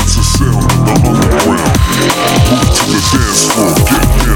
It's a sound of the underground. Move to the dance floor, get